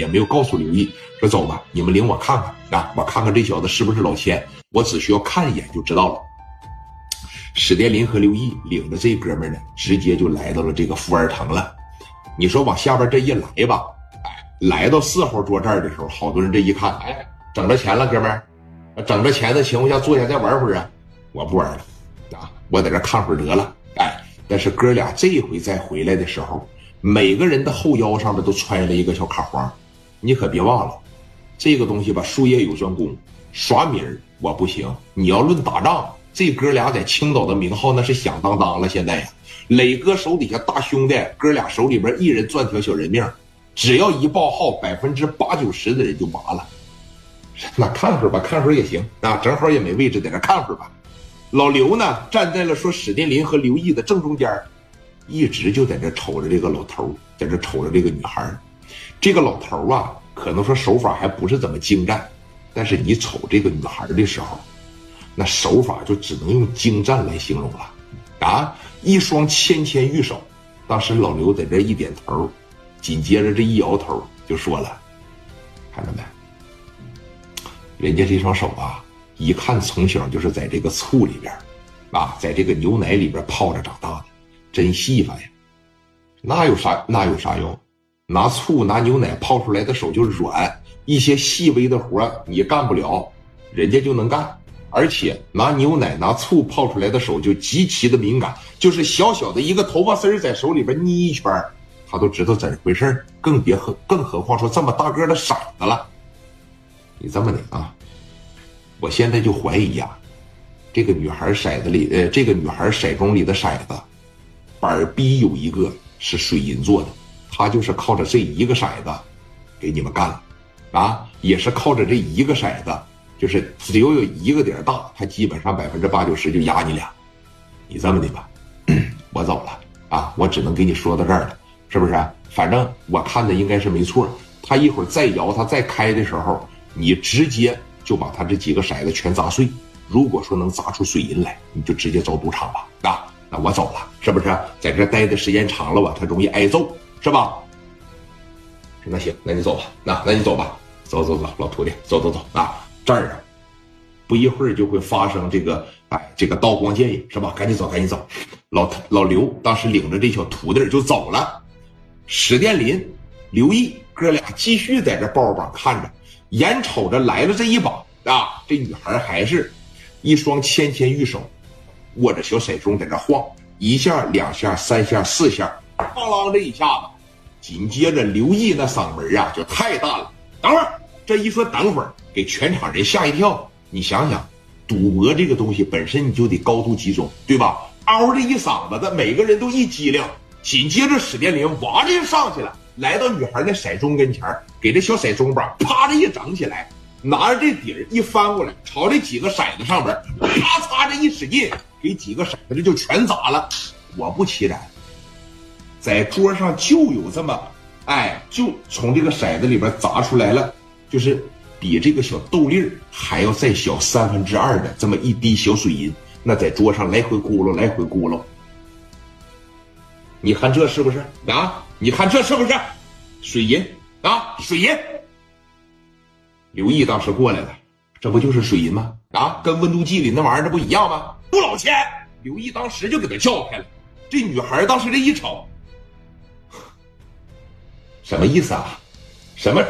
也没有告诉刘毅说走吧，你们领我看看啊，我看看这小子是不是老千，我只需要看一眼就知道了。史殿林和刘毅领着这哥们呢，直接就来到了这个富尔城了。你说往下边这一来吧，哎，来到四号桌这儿的时候，好多人这一看，哎，整着钱了，哥们儿，整着钱的情况下坐下再玩会儿啊，我不玩了，啊，我在这看会儿得了，哎，但是哥俩这回再回来的时候。每个人的后腰上面都揣了一个小卡簧，你可别忘了，这个东西吧，术业有专攻，耍米儿我不行。你要论打仗，这哥俩在青岛的名号那是响当当了。现在呀，磊哥手底下大兄弟哥俩手里边一人攥条小人命，只要一报号，百分之八九十的人就麻了。那看会儿吧，看会儿也行啊，正好也没位置，在这看会儿吧。老刘呢，站在了说史殿林和刘毅的正中间。一直就在这瞅着这个老头，在这瞅着这个女孩这个老头啊，可能说手法还不是怎么精湛，但是你瞅这个女孩的时候，那手法就只能用精湛来形容了啊！一双纤纤玉手。当时老刘在这一点头，紧接着这一摇头就说了：“看着没？人家这双手啊，一看从小就是在这个醋里边，啊，在这个牛奶里边泡着长大的。”真细法呀，那有啥那有啥用？拿醋拿牛奶泡出来的手就软，一些细微的活你干不了，人家就能干。而且拿牛奶拿醋泡出来的手就极其的敏感，就是小小的一个头发丝在手里边捏一圈，他都知道怎么回事更别何更何况说这么大个的骰子了。你这么的啊，我现在就怀疑呀，这个女孩骰子里呃，这个女孩骰盅里的骰子。板逼有一个是水银做的，他就是靠着这一个骰子给你们干了，啊，也是靠着这一个骰子，就是只要有一个点大，他基本上百分之八九十就压你俩。你这么的吧，我走了啊，我只能给你说到这儿了，是不是？反正我看的应该是没错，他一会儿再摇，他再开的时候，你直接就把他这几个骰子全砸碎。如果说能砸出水银来，你就直接找赌场吧，啊。那我走了，是不是？在这待的时间长了吧，他容易挨揍，是吧？那行，那你走吧，那那你走吧，走走走，老徒弟，走走走啊！这儿啊，不一会儿就会发生这个，哎，这个刀光剑影，是吧？赶紧走，赶紧走。老老刘当时领着这小徒弟就走了。史殿林、刘毅哥俩继续在这抱着膀看着，眼瞅着来了这一把啊，这女孩还是一双纤纤玉手。握着小骰盅在这晃，一下、两下、三下、四下，哐啷这一下子，紧接着刘毅那嗓门啊就太大了。等会儿，这一说等会儿，给全场人吓一跳。你想想，赌博这个东西本身你就得高度集中，对吧？嗷的一嗓子，的每个人都一激灵。紧接着史殿林哇的就上去了，来到女孩那骰盅跟前给这小骰盅吧啪的一整起来，拿着这底儿一翻过来，朝这几个骰子上边啪嚓这一使劲。给几个骰子就全砸了，果不其然，在桌上就有这么，哎，就从这个骰子里边砸出来了，就是比这个小豆粒儿还要再小三分之二的这么一滴小水银，那在桌上来回咕噜，来回咕噜。你看这是不是啊？你看这是不是水银啊？水银。刘毅当时过来了，这不就是水银吗？啊，跟温度计里那玩意儿这不一样吗？不老千，刘毅当时就给他叫开了。这女孩当时这一瞅，什么意思啊？什么